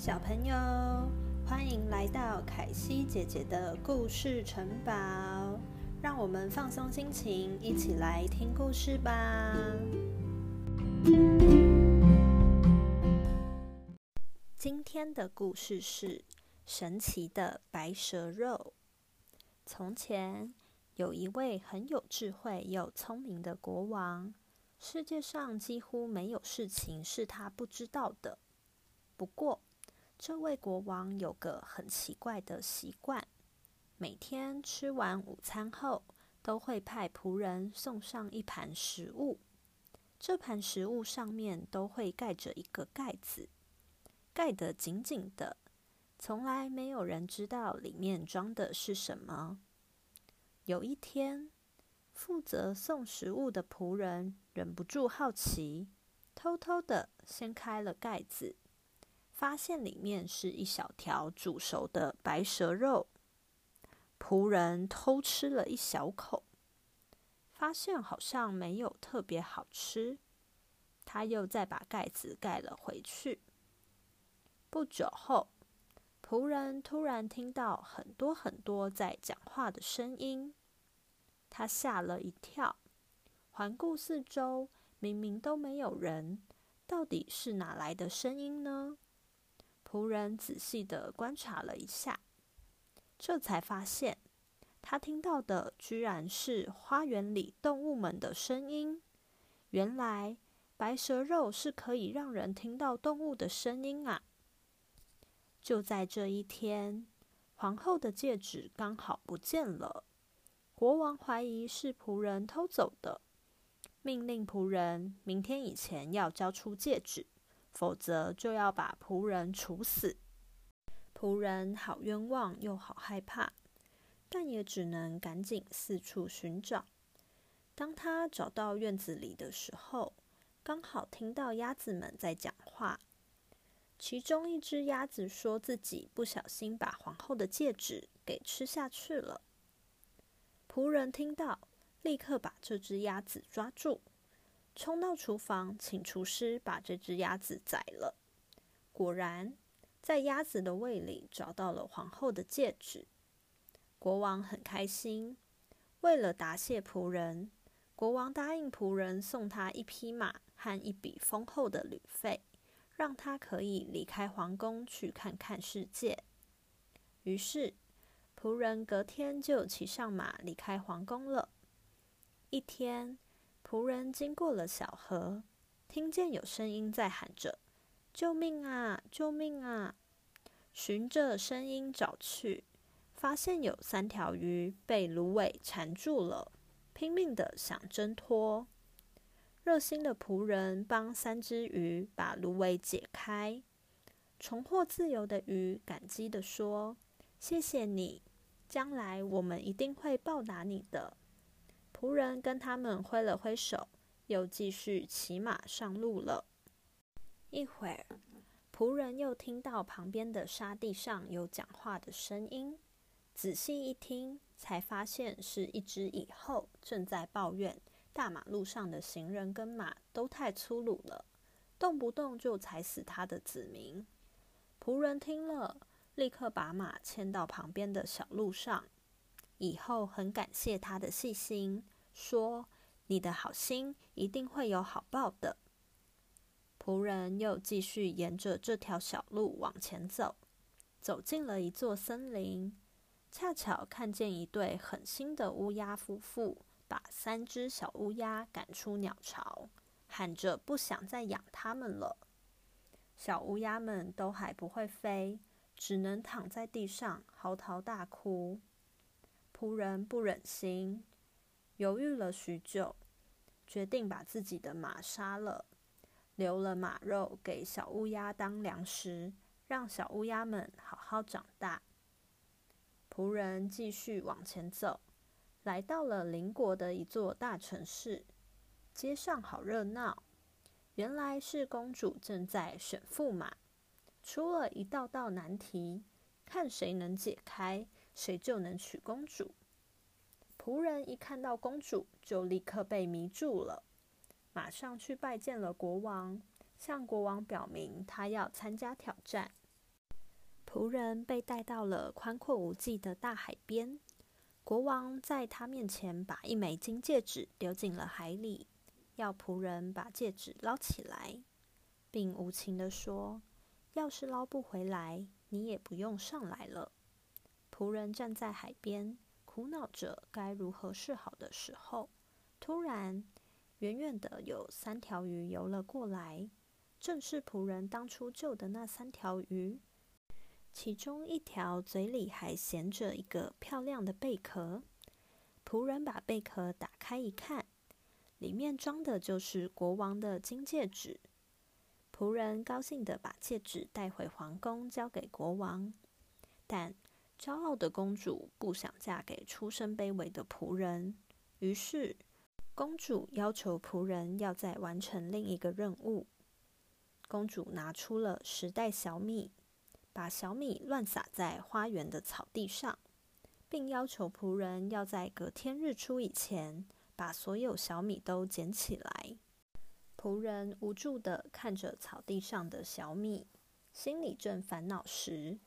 小朋友，欢迎来到凯西姐姐的故事城堡，让我们放松心情，一起来听故事吧。今天的故事是神奇的白蛇肉。从前有一位很有智慧又聪明的国王，世界上几乎没有事情是他不知道的。不过，这位国王有个很奇怪的习惯，每天吃完午餐后，都会派仆人送上一盘食物。这盘食物上面都会盖着一个盖子，盖得紧紧的，从来没有人知道里面装的是什么。有一天，负责送食物的仆人忍不住好奇，偷偷的掀开了盖子。发现里面是一小条煮熟的白蛇肉，仆人偷吃了一小口，发现好像没有特别好吃，他又再把盖子盖了回去。不久后，仆人突然听到很多很多在讲话的声音，他吓了一跳，环顾四周，明明都没有人，到底是哪来的声音呢？仆人仔细的观察了一下，这才发现，他听到的居然是花园里动物们的声音。原来，白蛇肉是可以让人听到动物的声音啊！就在这一天，皇后的戒指刚好不见了，国王怀疑是仆人偷走的，命令仆人明天以前要交出戒指。否则就要把仆人处死。仆人好冤枉又好害怕，但也只能赶紧四处寻找。当他找到院子里的时候，刚好听到鸭子们在讲话。其中一只鸭子说自己不小心把皇后的戒指给吃下去了。仆人听到，立刻把这只鸭子抓住。冲到厨房，请厨师把这只鸭子宰了。果然，在鸭子的胃里找到了皇后的戒指。国王很开心。为了答谢仆人，国王答应仆人送他一匹马和一笔丰厚的旅费，让他可以离开皇宫去看看世界。于是，仆人隔天就骑上马离开皇宫了。一天。仆人经过了小河，听见有声音在喊着：“救命啊！救命啊！”循着声音找去，发现有三条鱼被芦苇缠住了，拼命的想挣脱。热心的仆人帮三只鱼把芦苇解开，重获自由的鱼感激的说：“谢谢你，将来我们一定会报答你的。”仆人跟他们挥了挥手，又继续骑马上路了。一会儿，仆人又听到旁边的沙地上有讲话的声音，仔细一听，才发现是一只蚁后正在抱怨大马路上的行人跟马都太粗鲁了，动不动就踩死他的子民。仆人听了，立刻把马牵到旁边的小路上。以后很感谢他的细心，说：“你的好心一定会有好报的。”仆人又继续沿着这条小路往前走，走进了一座森林，恰巧看见一对狠心的乌鸦夫妇把三只小乌鸦赶出鸟巢，喊着不想再养它们了。小乌鸦们都还不会飞，只能躺在地上嚎啕大哭。仆人不忍心，犹豫了许久，决定把自己的马杀了，留了马肉给小乌鸦当粮食，让小乌鸦们好好长大。仆人继续往前走，来到了邻国的一座大城市，街上好热闹。原来是公主正在选驸马，出了一道道难题，看谁能解开。谁就能娶公主。仆人一看到公主，就立刻被迷住了，马上去拜见了国王，向国王表明他要参加挑战。仆人被带到了宽阔无际的大海边，国王在他面前把一枚金戒指丢进了海里，要仆人把戒指捞起来，并无情地说：“要是捞不回来，你也不用上来了。”仆人站在海边，苦恼着该如何是好的时候，突然，远远的有三条鱼游了过来，正是仆人当初救的那三条鱼。其中一条嘴里还衔着一个漂亮的贝壳，仆人把贝壳打开一看，里面装的就是国王的金戒指。仆人高兴地把戒指带回皇宫，交给国王。但骄傲的公主不想嫁给出身卑微的仆人，于是公主要求仆人要再完成另一个任务。公主拿出了十袋小米。把小米乱撒在花园的草地上，并要求仆人要在隔天日出以前把所有小米都捡起来。仆人无助地看着草地上的小米，心里正烦恼时，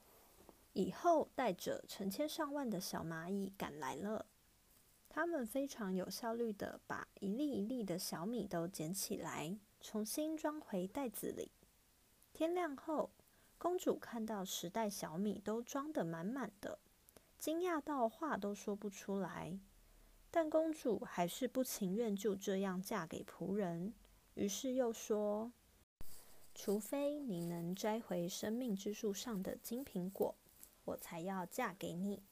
以后带着成千上万的小蚂蚁赶来了。他们非常有效率的把一粒一粒的小米都捡起来，重新装回袋子里。天亮后。公主看到十袋小米都装得满满的，惊讶到话都说不出来。但公主还是不情愿就这样嫁给仆人，于是又说：“除非你能摘回生命之树上的金苹果，我才要嫁给你。”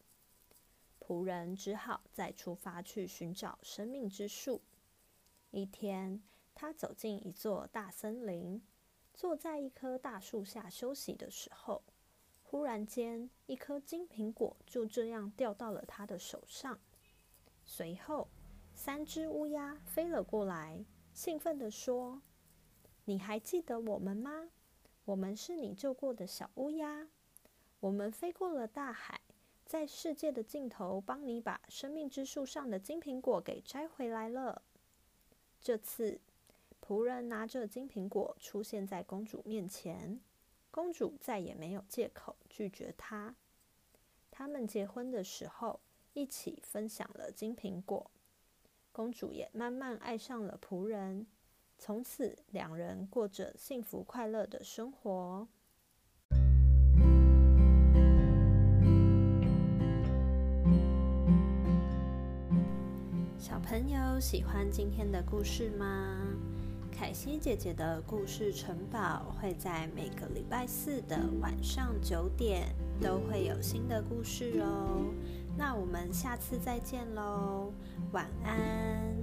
仆人只好再出发去寻找生命之树。一天，他走进一座大森林。坐在一棵大树下休息的时候，忽然间，一颗金苹果就这样掉到了他的手上。随后，三只乌鸦飞了过来，兴奋地说：“你还记得我们吗？我们是你救过的小乌鸦。我们飞过了大海，在世界的尽头帮你把生命之树上的金苹果给摘回来了。这次。”仆人拿着金苹果出现在公主面前，公主再也没有借口拒绝他。他们结婚的时候一起分享了金苹果，公主也慢慢爱上了仆人，从此两人过着幸福快乐的生活。小朋友喜欢今天的故事吗？凯西姐姐的故事城堡会在每个礼拜四的晚上九点都会有新的故事哦。那我们下次再见喽，晚安。